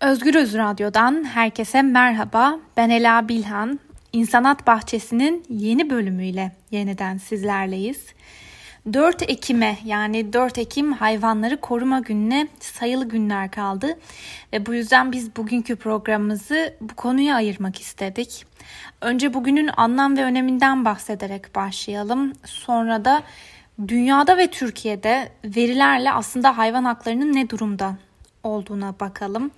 Özgürüz Radyo'dan herkese merhaba. Ben Ela Bilhan. İnsanat Bahçesi'nin yeni bölümüyle yeniden sizlerleyiz. 4 Ekim'e yani 4 Ekim Hayvanları Koruma Günü'ne sayılı günler kaldı ve bu yüzden biz bugünkü programımızı bu konuya ayırmak istedik. Önce bugünün anlam ve öneminden bahsederek başlayalım. Sonra da dünyada ve Türkiye'de verilerle aslında hayvan haklarının ne durumda olduğuna bakalım.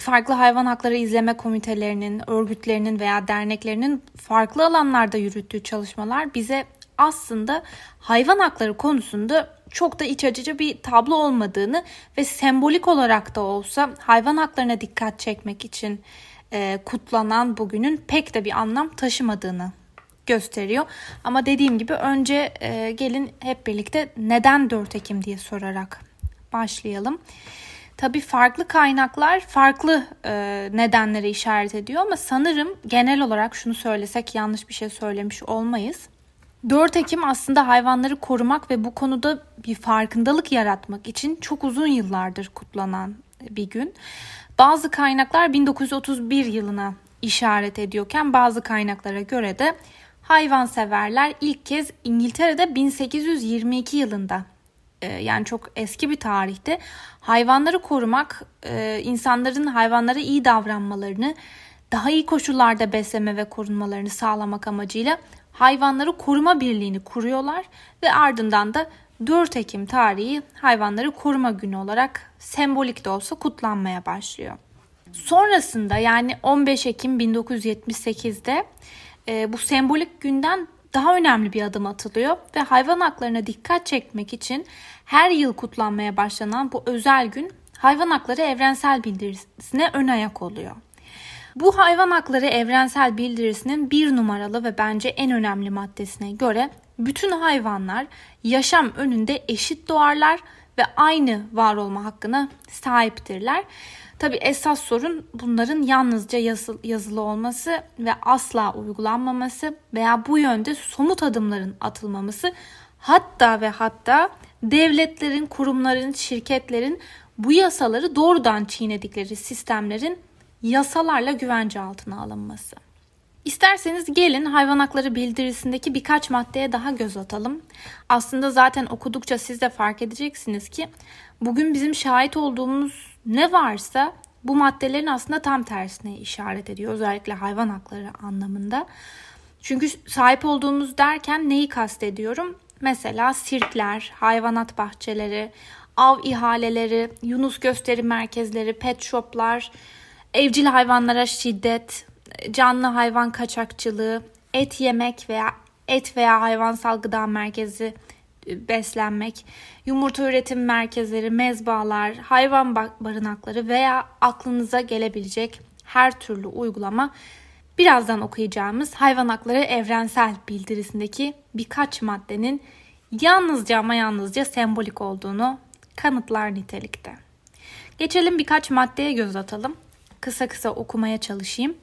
Farklı hayvan hakları izleme komitelerinin, örgütlerinin veya derneklerinin farklı alanlarda yürüttüğü çalışmalar bize aslında hayvan hakları konusunda çok da iç açıcı bir tablo olmadığını ve sembolik olarak da olsa hayvan haklarına dikkat çekmek için e, kutlanan bugünün pek de bir anlam taşımadığını gösteriyor. Ama dediğim gibi önce e, gelin hep birlikte neden 4 Ekim diye sorarak başlayalım. Tabii farklı kaynaklar farklı e, nedenlere işaret ediyor ama sanırım genel olarak şunu söylesek yanlış bir şey söylemiş olmayız. 4 Ekim aslında hayvanları korumak ve bu konuda bir farkındalık yaratmak için çok uzun yıllardır kutlanan bir gün. Bazı kaynaklar 1931 yılına işaret ediyorken bazı kaynaklara göre de hayvanseverler ilk kez İngiltere'de 1822 yılında yani çok eski bir tarihte hayvanları korumak, e, insanların hayvanlara iyi davranmalarını, daha iyi koşullarda besleme ve korunmalarını sağlamak amacıyla hayvanları koruma birliğini kuruyorlar ve ardından da 4 Ekim tarihi hayvanları koruma günü olarak sembolik de olsa kutlanmaya başlıyor. Sonrasında yani 15 Ekim 1978'de e, bu sembolik günden daha önemli bir adım atılıyor ve hayvan haklarına dikkat çekmek için her yıl kutlanmaya başlanan bu özel gün hayvan hakları evrensel bildirisine ön ayak oluyor. Bu hayvan hakları evrensel bildirisinin bir numaralı ve bence en önemli maddesine göre bütün hayvanlar yaşam önünde eşit doğarlar ve aynı var olma hakkına sahiptirler. Tabi esas sorun bunların yalnızca yazılı olması ve asla uygulanmaması veya bu yönde somut adımların atılmaması hatta ve hatta devletlerin, kurumların, şirketlerin bu yasaları doğrudan çiğnedikleri sistemlerin yasalarla güvence altına alınması. İsterseniz gelin hayvan hakları bildirisindeki birkaç maddeye daha göz atalım. Aslında zaten okudukça siz de fark edeceksiniz ki bugün bizim şahit olduğumuz ne varsa bu maddelerin aslında tam tersine işaret ediyor. Özellikle hayvan hakları anlamında. Çünkü sahip olduğumuz derken neyi kastediyorum? Mesela sirkler, hayvanat bahçeleri, av ihaleleri, Yunus gösteri merkezleri, pet shoplar, evcil hayvanlara şiddet, canlı hayvan kaçakçılığı, et yemek veya et veya hayvansal gıda merkezi beslenmek, yumurta üretim merkezleri, mezbalar, hayvan barınakları veya aklınıza gelebilecek her türlü uygulama birazdan okuyacağımız hayvan hakları evrensel bildirisindeki birkaç maddenin yalnızca ama yalnızca sembolik olduğunu kanıtlar nitelikte. Geçelim birkaç maddeye göz atalım. Kısa kısa okumaya çalışayım.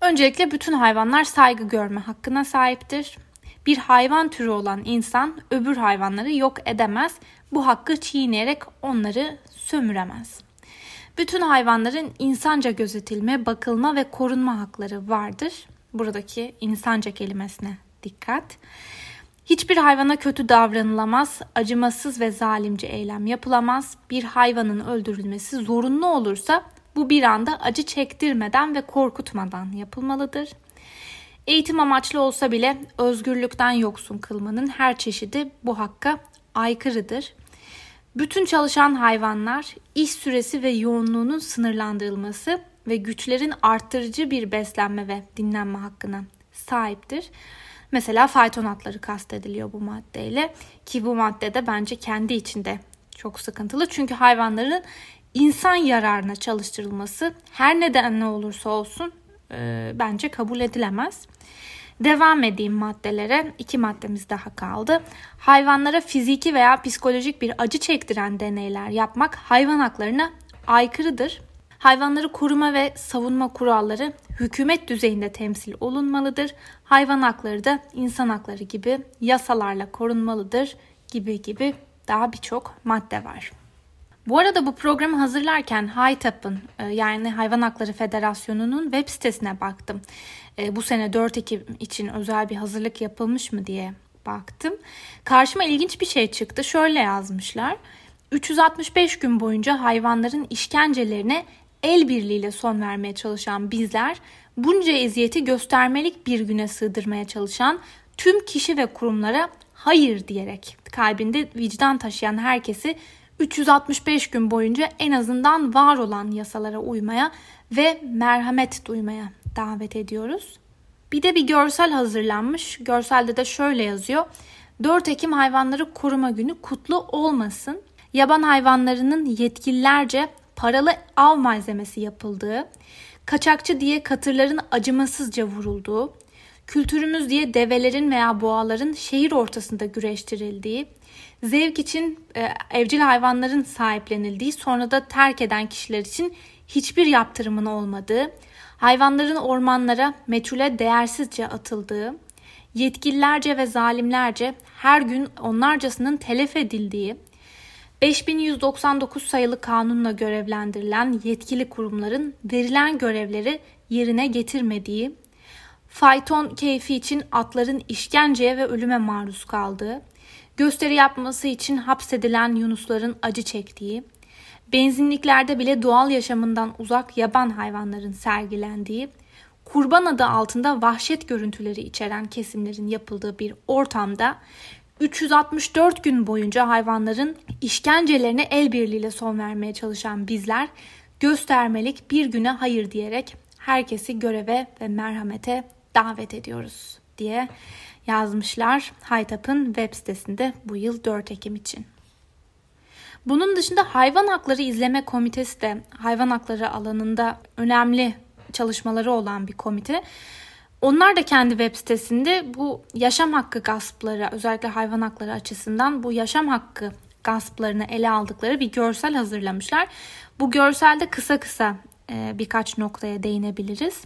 Öncelikle bütün hayvanlar saygı görme hakkına sahiptir. Bir hayvan türü olan insan öbür hayvanları yok edemez. Bu hakkı çiğneyerek onları sömüremez. Bütün hayvanların insanca gözetilme, bakılma ve korunma hakları vardır. Buradaki insanca kelimesine dikkat. Hiçbir hayvana kötü davranılamaz, acımasız ve zalimce eylem yapılamaz. Bir hayvanın öldürülmesi zorunlu olursa bu bir anda acı çektirmeden ve korkutmadan yapılmalıdır. Eğitim amaçlı olsa bile özgürlükten yoksun kılmanın her çeşidi bu hakka aykırıdır. Bütün çalışan hayvanlar iş süresi ve yoğunluğunun sınırlandırılması ve güçlerin arttırıcı bir beslenme ve dinlenme hakkına sahiptir. Mesela fayton atları kastediliyor bu maddeyle ki bu maddede bence kendi içinde çok sıkıntılı. Çünkü hayvanların insan yararına çalıştırılması her nedenle olursa olsun e, bence kabul edilemez. Devam edeyim maddelere. İki maddemiz daha kaldı. Hayvanlara fiziki veya psikolojik bir acı çektiren deneyler yapmak hayvan haklarına aykırıdır. Hayvanları koruma ve savunma kuralları hükümet düzeyinde temsil olunmalıdır. Hayvan hakları da insan hakları gibi yasalarla korunmalıdır gibi gibi daha birçok madde var. Bu arada bu programı hazırlarken HITAP'ın e, yani Hayvan Hakları Federasyonu'nun web sitesine baktım. E, bu sene 4 Ekim için özel bir hazırlık yapılmış mı diye baktım. Karşıma ilginç bir şey çıktı. Şöyle yazmışlar. 365 gün boyunca hayvanların işkencelerine el birliğiyle son vermeye çalışan bizler bunca eziyeti göstermelik bir güne sığdırmaya çalışan tüm kişi ve kurumlara hayır diyerek kalbinde vicdan taşıyan herkesi 365 gün boyunca en azından var olan yasalara uymaya ve merhamet duymaya davet ediyoruz. Bir de bir görsel hazırlanmış. Görselde de şöyle yazıyor. 4 Ekim Hayvanları Koruma Günü kutlu olmasın. Yaban hayvanlarının yetkililerce paralı av malzemesi yapıldığı, kaçakçı diye katırların acımasızca vurulduğu, kültürümüz diye develerin veya boğaların şehir ortasında güreştirildiği, zevk için e, evcil hayvanların sahiplenildiği, sonra da terk eden kişiler için hiçbir yaptırımın olmadığı, hayvanların ormanlara meçhule değersizce atıldığı, yetkililerce ve zalimlerce her gün onlarcasının telef edildiği, 5199 sayılı kanunla görevlendirilen yetkili kurumların verilen görevleri yerine getirmediği, fayton keyfi için atların işkenceye ve ölüme maruz kaldığı, gösteri yapması için hapsedilen yunusların acı çektiği, benzinliklerde bile doğal yaşamından uzak yaban hayvanların sergilendiği, kurban adı altında vahşet görüntüleri içeren kesimlerin yapıldığı bir ortamda 364 gün boyunca hayvanların işkencelerine el birliğiyle son vermeye çalışan bizler göstermelik bir güne hayır diyerek herkesi göreve ve merhamete davet ediyoruz diye yazmışlar Haytap'ın web sitesinde bu yıl 4 Ekim için. Bunun dışında Hayvan Hakları İzleme Komitesi de hayvan hakları alanında önemli çalışmaları olan bir komite. Onlar da kendi web sitesinde bu yaşam hakkı gaspları özellikle hayvan hakları açısından bu yaşam hakkı gasplarını ele aldıkları bir görsel hazırlamışlar. Bu görselde kısa kısa e, birkaç noktaya değinebiliriz.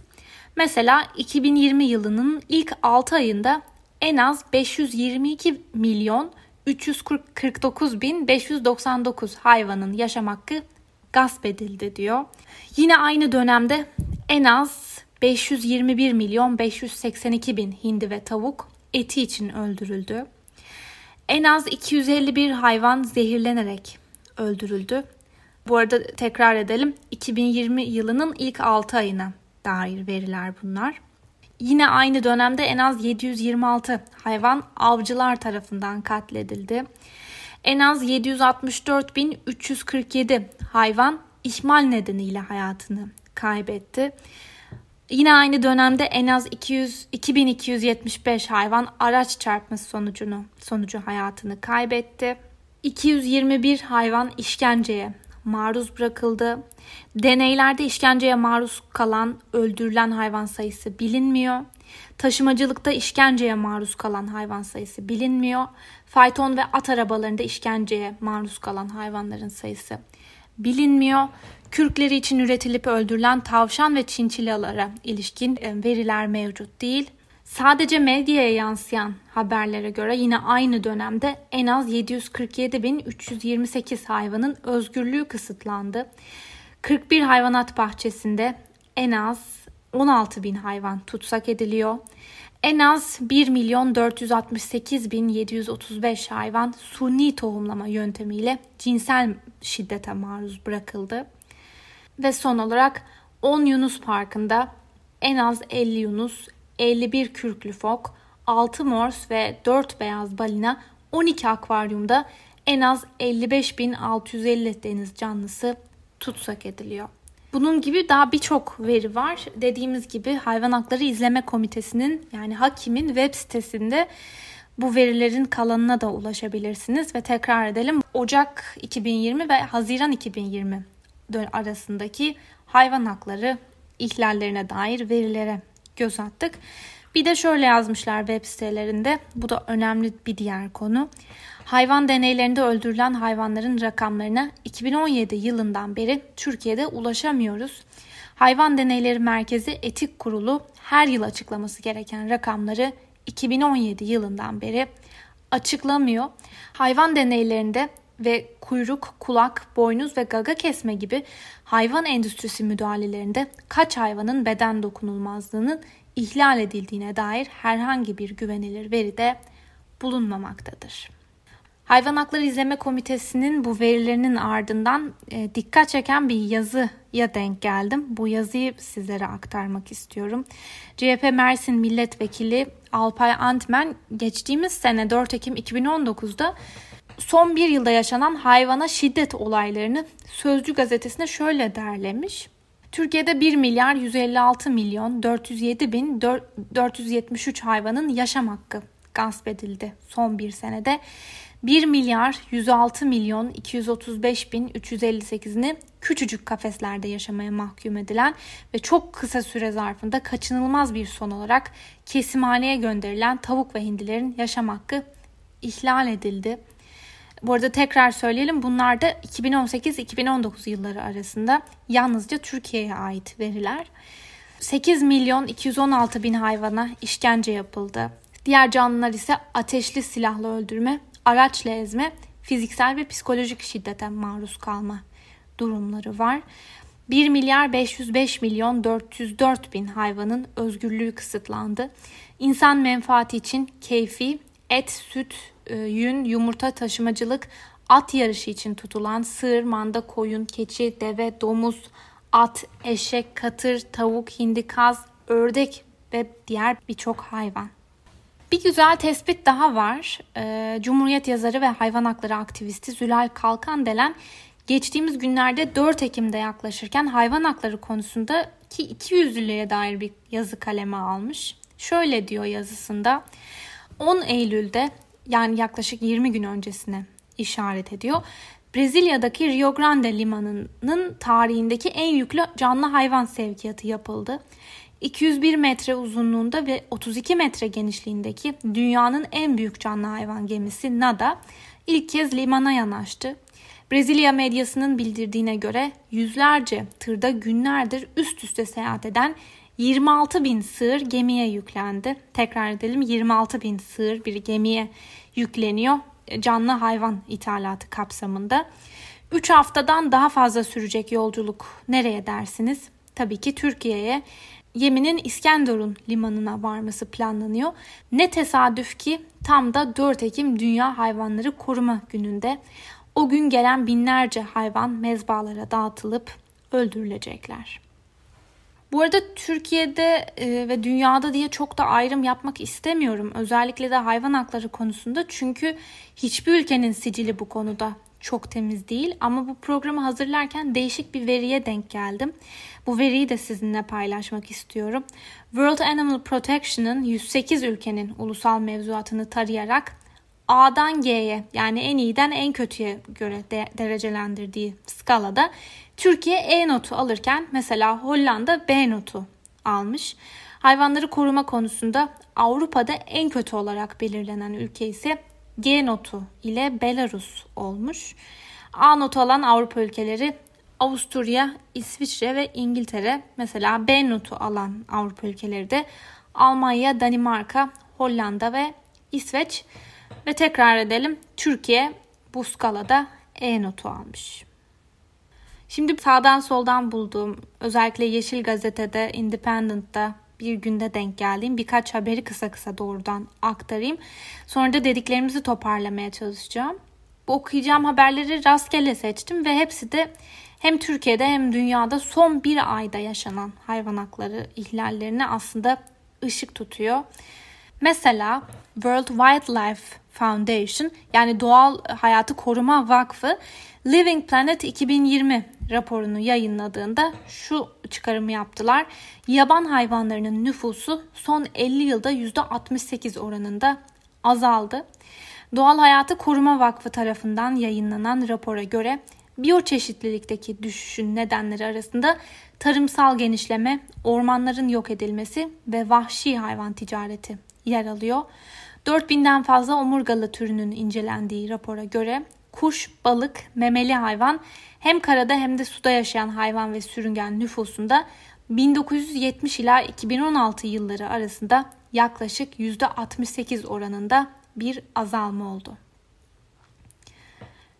Mesela 2020 yılının ilk 6 ayında en az 522 milyon 349 bin 599 hayvanın yaşam hakkı gasp edildi diyor. Yine aynı dönemde en az 521 milyon 582 bin hindi ve tavuk eti için öldürüldü. En az 251 hayvan zehirlenerek öldürüldü. Bu arada tekrar edelim 2020 yılının ilk 6 ayına dair veriler bunlar. Yine aynı dönemde en az 726 hayvan avcılar tarafından katledildi. En az 764.347 hayvan ihmal nedeniyle hayatını kaybetti. Yine aynı dönemde en az 200 2275 hayvan araç çarpması sonucunu sonucu hayatını kaybetti. 221 hayvan işkenceye maruz bırakıldı. Deneylerde işkenceye maruz kalan, öldürülen hayvan sayısı bilinmiyor. Taşımacılıkta işkenceye maruz kalan hayvan sayısı bilinmiyor. Fayton ve at arabalarında işkenceye maruz kalan hayvanların sayısı bilinmiyor. Kürkleri için üretilip öldürülen tavşan ve çinçilalara ilişkin e, veriler mevcut değil. Sadece medyaya yansıyan haberlere göre yine aynı dönemde en az 747.328 hayvanın özgürlüğü kısıtlandı. 41 hayvanat bahçesinde en az 16 bin hayvan tutsak ediliyor. En az 1 milyon 468 bin 735 hayvan suni tohumlama yöntemiyle cinsel şiddete maruz bırakıldı. Ve son olarak 10 Yunus Parkı'nda en az 50 Yunus, 51 kürklü fok, 6 mors ve 4 beyaz balina 12 akvaryumda en az 55.650 deniz canlısı tutsak ediliyor. Bunun gibi daha birçok veri var. Dediğimiz gibi Hayvan Hakları İzleme Komitesi'nin yani hakimin web sitesinde bu verilerin kalanına da ulaşabilirsiniz ve tekrar edelim. Ocak 2020 ve Haziran 2020 arasındaki hayvan hakları ihlallerine dair verilere göz attık. Bir de şöyle yazmışlar web sitelerinde. Bu da önemli bir diğer konu. Hayvan deneylerinde öldürülen hayvanların rakamlarına 2017 yılından beri Türkiye'de ulaşamıyoruz. Hayvan Deneyleri Merkezi Etik Kurulu her yıl açıklaması gereken rakamları 2017 yılından beri açıklamıyor. Hayvan deneylerinde ve kuyruk, kulak, boynuz ve gaga kesme gibi hayvan endüstrisi müdahalelerinde kaç hayvanın beden dokunulmazlığının ihlal edildiğine dair herhangi bir güvenilir veri de bulunmamaktadır. Hayvan Hakları İzleme Komitesi'nin bu verilerinin ardından e, dikkat çeken bir yazıya denk geldim. Bu yazıyı sizlere aktarmak istiyorum. CHP Mersin Milletvekili Alpay Antmen geçtiğimiz sene 4 Ekim 2019'da son bir yılda yaşanan hayvana şiddet olaylarını Sözcü gazetesine şöyle derlemiş. Türkiye'de 1 milyar 156 milyon 407 bin 473 hayvanın yaşam hakkı gasp edildi son bir senede. 1 milyar 106 milyon 235 bin 358'ini küçücük kafeslerde yaşamaya mahkum edilen ve çok kısa süre zarfında kaçınılmaz bir son olarak kesimhaneye gönderilen tavuk ve hindilerin yaşam hakkı ihlal edildi. Bu arada tekrar söyleyelim bunlar da 2018-2019 yılları arasında yalnızca Türkiye'ye ait veriler. 8 milyon 216 bin hayvana işkence yapıldı. Diğer canlılar ise ateşli silahla öldürme, araçla ezme, fiziksel ve psikolojik şiddete maruz kalma durumları var. 1 milyar 505 milyon 404 bin hayvanın özgürlüğü kısıtlandı. İnsan menfaati için keyfi, et, süt, yün, yumurta taşımacılık, at yarışı için tutulan sığır, manda, koyun, keçi, deve, domuz, at, eşek, katır, tavuk, hindi, kaz, ördek ve diğer birçok hayvan. Bir güzel tespit daha var. Ee, Cumhuriyet yazarı ve hayvan hakları aktivisti Zülal Kalkan delen geçtiğimiz günlerde 4 Ekim'de yaklaşırken hayvan hakları konusunda ki 200'lüğe dair bir yazı kaleme almış. Şöyle diyor yazısında 10 Eylül'de yani yaklaşık 20 gün öncesine işaret ediyor. Brezilya'daki Rio Grande limanının tarihindeki en yüklü canlı hayvan sevkiyatı yapıldı. 201 metre uzunluğunda ve 32 metre genişliğindeki dünyanın en büyük canlı hayvan gemisi Nada ilk kez limana yanaştı. Brezilya medyasının bildirdiğine göre yüzlerce tırda günlerdir üst üste seyahat eden 26 bin sığır gemiye yüklendi. Tekrar edelim 26 bin sığır bir gemiye yükleniyor canlı hayvan ithalatı kapsamında. 3 haftadan daha fazla sürecek yolculuk nereye dersiniz? Tabii ki Türkiye'ye. Yemen'in İskenderun limanına varması planlanıyor. Ne tesadüf ki tam da 4 Ekim Dünya Hayvanları Koruma Günü'nde o gün gelen binlerce hayvan mezbalara dağıtılıp öldürülecekler. Bu arada Türkiye'de e, ve dünyada diye çok da ayrım yapmak istemiyorum. Özellikle de hayvan hakları konusunda. Çünkü hiçbir ülkenin sicili bu konuda çok temiz değil. Ama bu programı hazırlarken değişik bir veriye denk geldim. Bu veriyi de sizinle paylaşmak istiyorum. World Animal Protection'ın 108 ülkenin ulusal mevzuatını tarayarak A'dan G'ye yani en iyiden en kötüye göre de derecelendirdiği skalada Türkiye E notu alırken mesela Hollanda B notu almış. Hayvanları koruma konusunda Avrupa'da en kötü olarak belirlenen ülke ise G notu ile Belarus olmuş. A notu alan Avrupa ülkeleri Avusturya, İsviçre ve İngiltere. Mesela B notu alan Avrupa ülkeleri de Almanya, Danimarka, Hollanda ve İsveç. Ve tekrar edelim Türkiye bu skalada E notu almış. Şimdi sağdan soldan bulduğum özellikle Yeşil Gazete'de, Independent'ta bir günde denk geldiğim birkaç haberi kısa kısa doğrudan aktarayım. Sonra da dediklerimizi toparlamaya çalışacağım. Bu okuyacağım haberleri rastgele seçtim ve hepsi de hem Türkiye'de hem dünyada son bir ayda yaşanan hayvan hakları ihlallerine aslında ışık tutuyor. Mesela World Wildlife Foundation yani Doğal Hayatı Koruma Vakfı Living Planet 2020 raporunu yayınladığında şu çıkarımı yaptılar. Yaban hayvanlarının nüfusu son 50 yılda %68 oranında azaldı. Doğal Hayatı Koruma Vakfı tarafından yayınlanan rapora göre biyoçeşitlilikteki düşüşün nedenleri arasında tarımsal genişleme, ormanların yok edilmesi ve vahşi hayvan ticareti yer alıyor. 4000'den fazla omurgalı türünün incelendiği rapora göre kuş, balık, memeli hayvan hem karada hem de suda yaşayan hayvan ve sürüngen nüfusunda 1970 ila 2016 yılları arasında yaklaşık %68 oranında bir azalma oldu.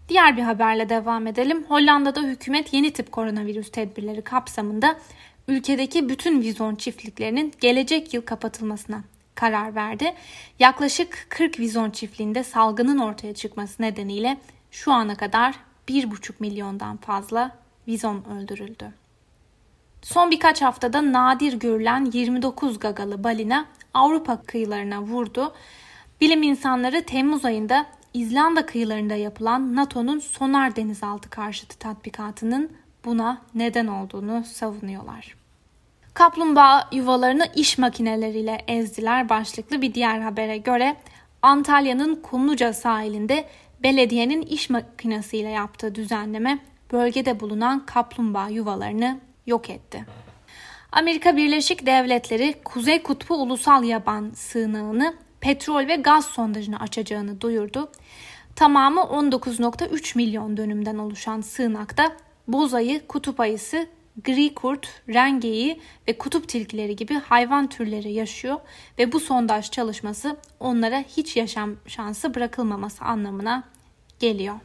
Diğer bir haberle devam edelim. Hollanda'da hükümet yeni tip koronavirüs tedbirleri kapsamında ülkedeki bütün vizon çiftliklerinin gelecek yıl kapatılmasına karar verdi. Yaklaşık 40 vizon çiftliğinde salgının ortaya çıkması nedeniyle şu ana kadar 1,5 milyondan fazla vizon öldürüldü. Son birkaç haftada nadir görülen 29 gagalı balina Avrupa kıyılarına vurdu. Bilim insanları Temmuz ayında İzlanda kıyılarında yapılan NATO'nun sonar denizaltı karşıtı tatbikatının buna neden olduğunu savunuyorlar. Kaplumbağa yuvalarını iş makineleriyle ezdiler başlıklı bir diğer habere göre Antalya'nın Kumluca sahilinde belediyenin iş makinesiyle yaptığı düzenleme bölgede bulunan kaplumbağa yuvalarını yok etti. Amerika Birleşik Devletleri Kuzey Kutbu Ulusal Yaban Sığınağı'nı petrol ve gaz sondajını açacağını duyurdu. Tamamı 19.3 milyon dönümden oluşan sığınakta bozayı, kutup ayısı, gri kurt, rengeyi ve kutup tilkileri gibi hayvan türleri yaşıyor ve bu sondaj çalışması onlara hiç yaşam şansı bırakılmaması anlamına geliyor.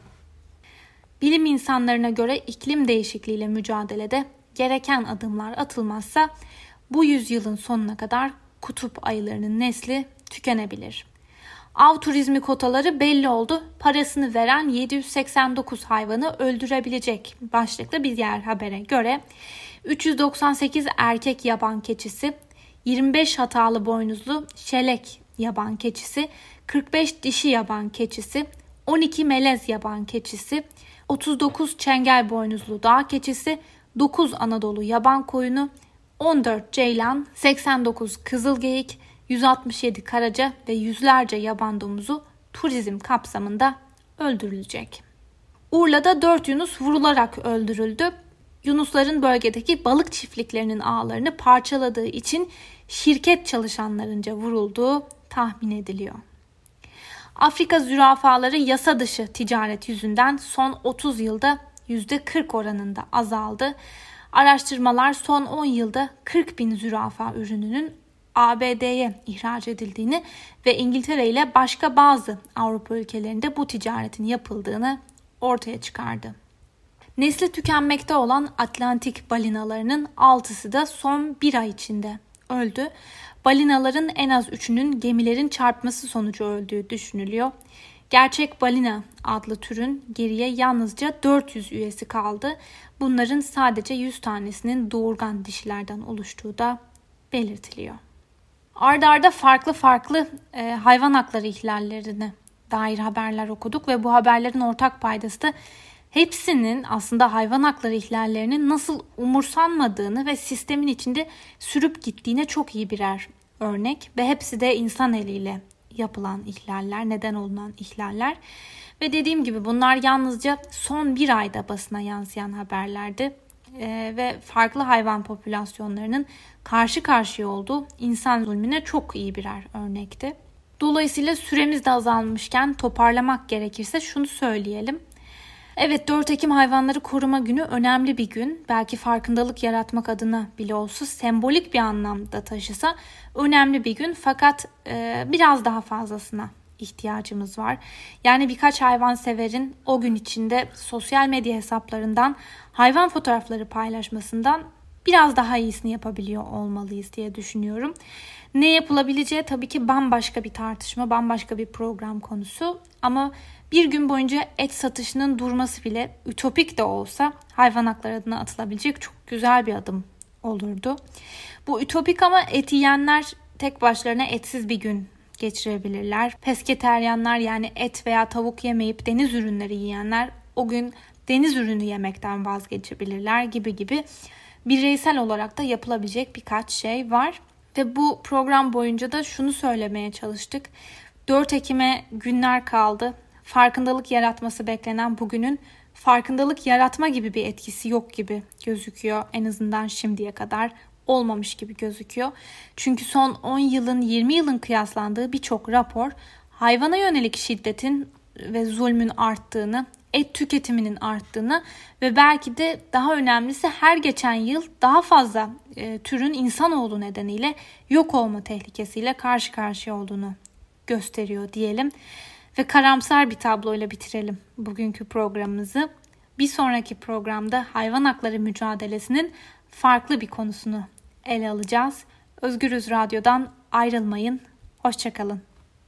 Bilim insanlarına göre iklim değişikliğiyle mücadelede gereken adımlar atılmazsa bu yüzyılın sonuna kadar kutup ayılarının nesli tükenebilir. Av turizmi kotaları belli oldu. Parasını veren 789 hayvanı öldürebilecek başlıklı bir diğer habere göre 398 erkek yaban keçisi, 25 hatalı boynuzlu şelek yaban keçisi, 45 dişi yaban keçisi, 12 melez yaban keçisi, 39 çengel boynuzlu dağ keçisi, 9 Anadolu yaban koyunu, 14 ceylan, 89 kızılgeyik, 167 karaca ve yüzlerce yaban domuzu turizm kapsamında öldürülecek. Urla'da 4 Yunus vurularak öldürüldü. Yunusların bölgedeki balık çiftliklerinin ağlarını parçaladığı için şirket çalışanlarınca vurulduğu tahmin ediliyor. Afrika zürafaları yasa dışı ticaret yüzünden son 30 yılda %40 oranında azaldı. Araştırmalar son 10 yılda 40 bin zürafa ürününün ABD'ye ihraç edildiğini ve İngiltere ile başka bazı Avrupa ülkelerinde bu ticaretin yapıldığını ortaya çıkardı. Nesli tükenmekte olan Atlantik balinalarının altısı da son bir ay içinde öldü. Balinaların en az üçünün gemilerin çarpması sonucu öldüğü düşünülüyor. Gerçek balina adlı türün geriye yalnızca 400 üyesi kaldı. Bunların sadece 100 tanesinin doğurgan dişilerden oluştuğu da belirtiliyor. Arda arda farklı farklı e, hayvan hakları ihlallerine dair haberler okuduk ve bu haberlerin ortak paydası da hepsinin aslında hayvan hakları ihlallerinin nasıl umursanmadığını ve sistemin içinde sürüp gittiğine çok iyi birer örnek ve hepsi de insan eliyle yapılan ihlaller, neden olunan ihlaller. Ve dediğim gibi bunlar yalnızca son bir ayda basına yansıyan haberlerdi. Ee, ve farklı hayvan popülasyonlarının karşı karşıya olduğu insan zulmüne çok iyi birer örnekti. Dolayısıyla süremiz de azalmışken toparlamak gerekirse şunu söyleyelim. Evet 4 Ekim Hayvanları Koruma Günü önemli bir gün. Belki farkındalık yaratmak adına bile olsa sembolik bir anlamda taşısa önemli bir gün. Fakat e, biraz daha fazlasına ihtiyacımız var. Yani birkaç hayvan severin o gün içinde sosyal medya hesaplarından hayvan fotoğrafları paylaşmasından biraz daha iyisini yapabiliyor olmalıyız diye düşünüyorum. Ne yapılabileceği tabii ki bambaşka bir tartışma, bambaşka bir program konusu. Ama bir gün boyunca et satışının durması bile ütopik de olsa hayvan hakları adına atılabilecek çok güzel bir adım olurdu. Bu ütopik ama et yiyenler tek başlarına etsiz bir gün geçirebilirler. Pesketeryanlar yani et veya tavuk yemeyip deniz ürünleri yiyenler o gün deniz ürünü yemekten vazgeçebilirler gibi gibi bireysel olarak da yapılabilecek birkaç şey var. Ve bu program boyunca da şunu söylemeye çalıştık. 4 Ekim'e günler kaldı. Farkındalık yaratması beklenen bugünün farkındalık yaratma gibi bir etkisi yok gibi gözüküyor en azından şimdiye kadar olmamış gibi gözüküyor. Çünkü son 10 yılın 20 yılın kıyaslandığı birçok rapor hayvana yönelik şiddetin ve zulmün arttığını, et tüketiminin arttığını ve belki de daha önemlisi her geçen yıl daha fazla e, türün insanoğlu nedeniyle yok olma tehlikesiyle karşı karşıya olduğunu gösteriyor diyelim. ve karamsar bir tabloyla bitirelim bugünkü programımızı. Bir sonraki programda hayvan hakları mücadelesinin farklı bir konusunu ele alacağız. Özgürüz Radyo'dan ayrılmayın. Hoşçakalın.